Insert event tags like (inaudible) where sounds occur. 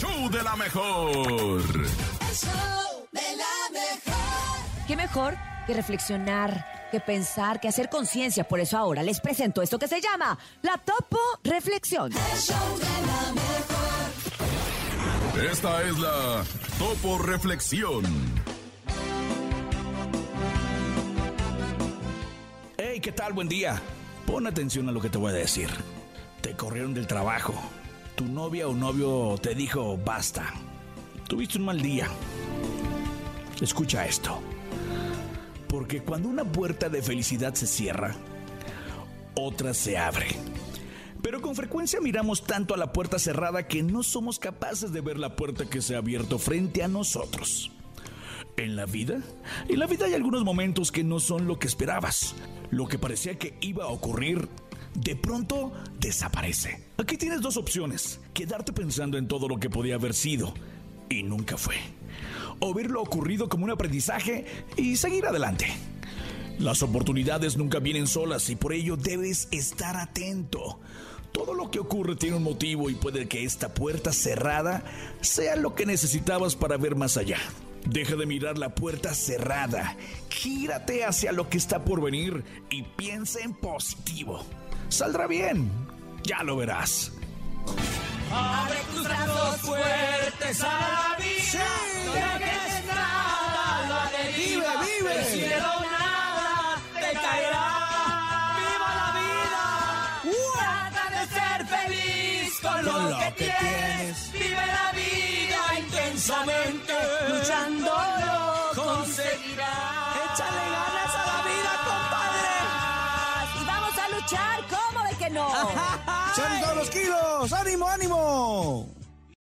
show de la mejor. El show de la mejor. ¿Qué mejor que reflexionar, que pensar, que hacer conciencia? Por eso ahora les presento esto que se llama la Topo Reflexión. El show de la mejor. Esta es la Topo Reflexión. Hey, ¿qué tal? Buen día. Pon atención a lo que te voy a decir. Te corrieron del trabajo. Tu novia o novio te dijo basta. Tuviste un mal día. Escucha esto. Porque cuando una puerta de felicidad se cierra, otra se abre. Pero con frecuencia miramos tanto a la puerta cerrada que no somos capaces de ver la puerta que se ha abierto frente a nosotros. En la vida, en la vida hay algunos momentos que no son lo que esperabas. Lo que parecía que iba a ocurrir, de pronto desaparece. Aquí tienes dos opciones. Quedarte pensando en todo lo que podía haber sido y nunca fue. O ver lo ocurrido como un aprendizaje y seguir adelante. Las oportunidades nunca vienen solas y por ello debes estar atento. Todo lo que ocurre tiene un motivo y puede que esta puerta cerrada sea lo que necesitabas para ver más allá. Deja de mirar la puerta cerrada, gírate hacia lo que está por venir y piensa en positivo. Saldrá bien, ya lo verás. Abre tus brazos fuertes a la vida. No dejes nada, la deriva. Vive, vive. Del cielo nada te caerá. ¡Viva la vida! Trata de ser feliz con lo, lo que, que tienes. Vive la vida intensamente. Luchándolo conseguirás. Échale ganas vamos a luchar, ¿cómo de que no? compadre. (laughs) ¡Son todos los kilos! ¡Ánimo, ánimo!